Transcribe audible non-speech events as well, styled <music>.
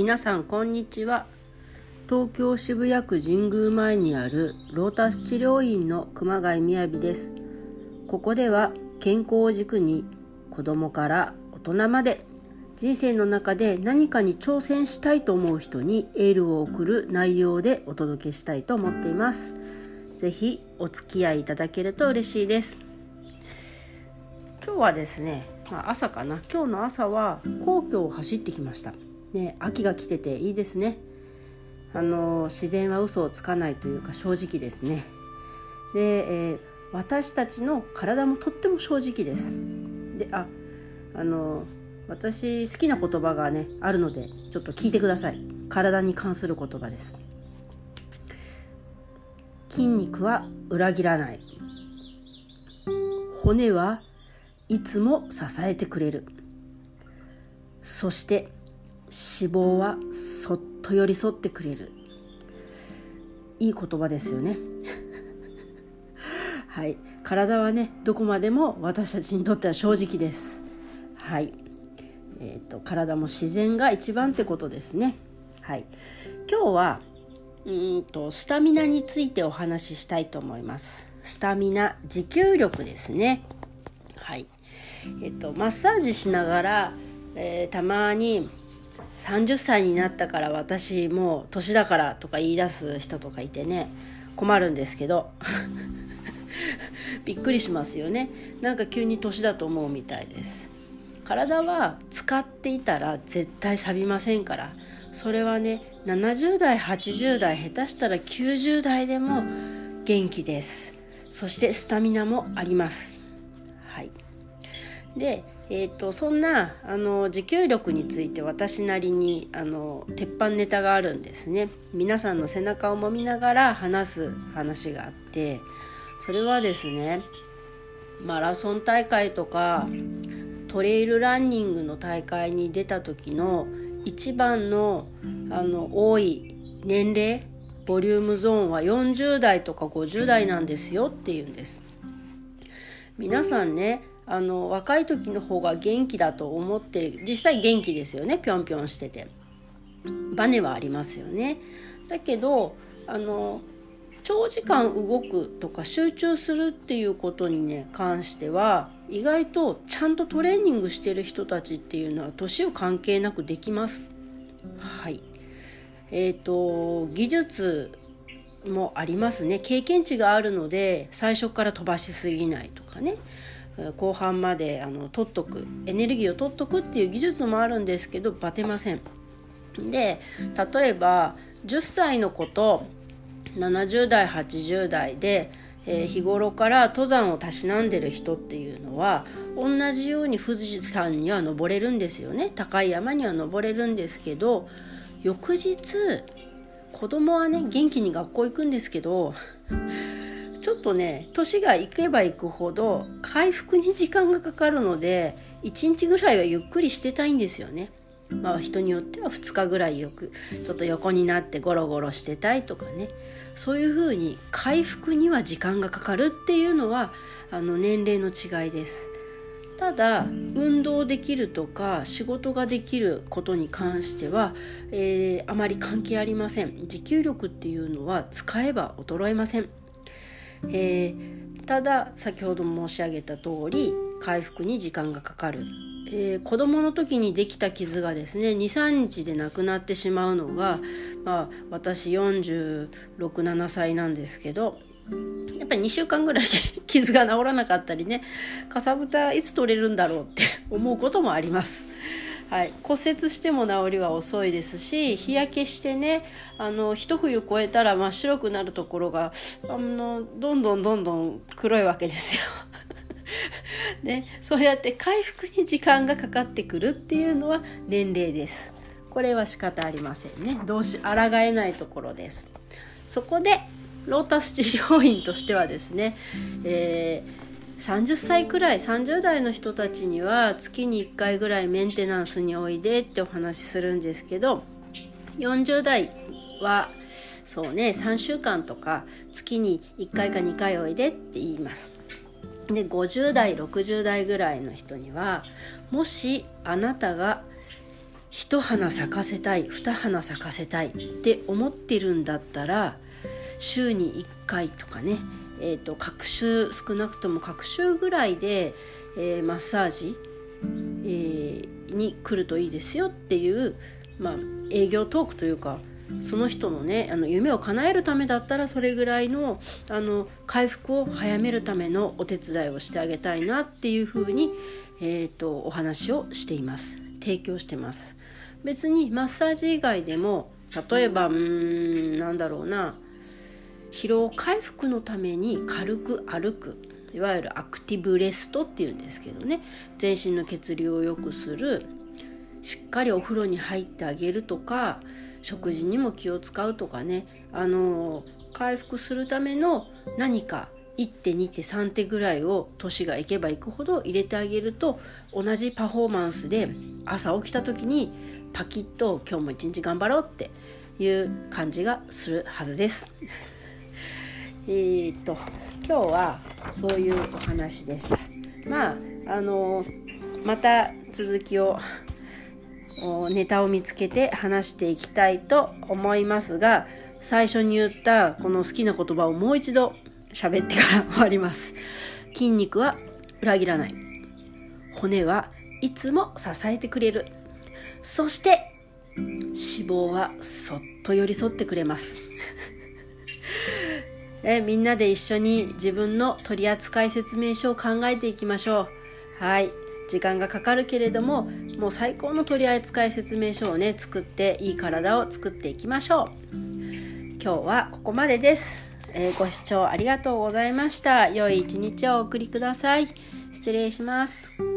皆さんこんにちは。東京渋谷区神宮前にあるロータス治療院の熊谷みやびです。ここでは健康を軸に子供から大人まで人生の中で何かに挑戦したいと思う人にエールを送る内容でお届けしたいと思っています。ぜひお付き合いいただけると嬉しいです。今日はですね、まあ、朝かな。今日の朝は皇居を走ってきました。ね秋が来てていいですね。あの自然は嘘をつかないというか正直ですね。で、えー、私たちの体もとっても正直です。でああの私好きな言葉がねあるのでちょっと聞いてください。体に関する言葉です。筋肉は裏切らない。骨はいつも支えてくれる。そして脂肪はそっと寄り添ってくれるいい言葉ですよね <laughs> はい体はねどこまでも私たちにとっては正直ですはいえーと、体も自然が一番ってことですね。はい、今日はうんとスタミナについてお話ししたいと思います。スタミナ持久力ですね。はい。えっ、ー、とマッサージしながら、えー、たまに30歳になったから私もう年だからとか言い出す人とかいてね困るんですけど。<laughs> びっくりしますよね。なんか急に年だと思うみたいです。体は使っていたら絶対錆びませんから。それはね70代80代下手したら90代でも元気です。そしてスタミナもあります。はい。でえーと、そんなあの持久力について私なりにあの鉄板ネタがあるんですね。皆さんの背中を揉みながら話す話があってそれはですねマラソン大会とかトレイルランニングの大会に出た時の一番のあの多い年齢ボリュームゾーンは40代とか50代なんですよっていうんです。皆さんねあの若い時の方が元気だと思って実際元気ですよね。ぴょんぴょんしてて。バネはありますよね。だけどあの長時間動くとか集中するっていうことにね関しては意外とちゃんとトレーニングしてる人たちっていうのは年を関係なくできます。はい。えーと、技術もありますね。経験値があるので最初から飛ばしすぎないとかね。後半まであの取っとくエネルギーを取っとくっていう技術もあるんですけどバテません。で例えば10歳の子と70代80代で、えー、日頃から登山をたしなんでる人っていうのは同じように富士山には登れるんですよね高い山には登れるんですけど翌日子供はね元気に学校行くんですけどちょっとね年がいけばいくほど回復に時間がかかるので1日ぐらいはゆっくりしてたいんですよね。まあ、人によっては2日ぐらいよくちょっと横になってゴロゴロしてたいとかねそういうふうに回復には時間がかかるっていうのはあの年齢の違いです。ただ運動できるとか仕事ができることに関しては、えー、あまり関係ありません持久力っていうのは使えば衰えません、えー、ただ先ほど申し上げた通り回復に時間がかかるえー、子供の時にできた傷がですね23日でなくなってしまうのが、まあ、私467歳なんですけどやっぱり2週間ぐらい <laughs> 傷が治らなかったりねかさぶたいつ取れるんだろうって思うこともあります。はい、骨折しても治りは遅いですし日焼けしてねあの一冬越えたら真っ白くなるところがあのどんどんどんどん黒いわけですよ。<laughs> ね、そうやって回復に時間がかかってくるっていうのは年齢です。これは仕方ありませんね。どうし、抗えないところです。そこで、ロータス治療院としてはですね、えー、30歳くらい30代の人たちには月に1回ぐらいメンテナンスにおいでってお話しするんですけど40代はそうね3週間とか月に1回か2回おいでって言います。で50代60代ぐらいの人にはもしあなたが一花咲かせたい二花咲かせたいって思ってるんだったら週に1回とかね、えーと、各週少なくとも各週ぐらいで、えー、マッサージ、えー、に来るといいですよっていう、まあ、営業トークというかその人のねあの夢を叶えるためだったらそれぐらいのあの回復を早めるためのお手伝いをしてあげたいなっていうふうに、えーと、お話をしています。提供してます。別にマッサージ以外でも例えばうーんなんだろうな疲労回復のために軽く歩くいわゆるアクティブレストっていうんですけどね全身の血流を良くするしっかりお風呂に入ってあげるとか食事にも気を使うとかねあの回復するための何か1手2手3手ぐらいを年がいけばいくほど入れてあげると同じパフォーマンスで朝起きた時にパキッと今日も一日頑張ろうっていう感じがするはずです。えー、っと今日はそういうお話でした。まああのまた続きをネタを見つけて話していきたいと思いますが最初に言ったこの好きな言葉をもう一度喋ってから終わります。筋肉は裏切らない。骨はいつも支えてくれる。そして脂肪はそっと寄り添ってくれます。えみんなで一緒に自分の取扱説明書を考えていきましょう。はい。時間がかかるけれどももう最高の取扱説明書をね作っていい体を作っていきましょう。今日はここまでです、えー、ご視聴ありがとうございました。良い一日をお送りください。失礼します。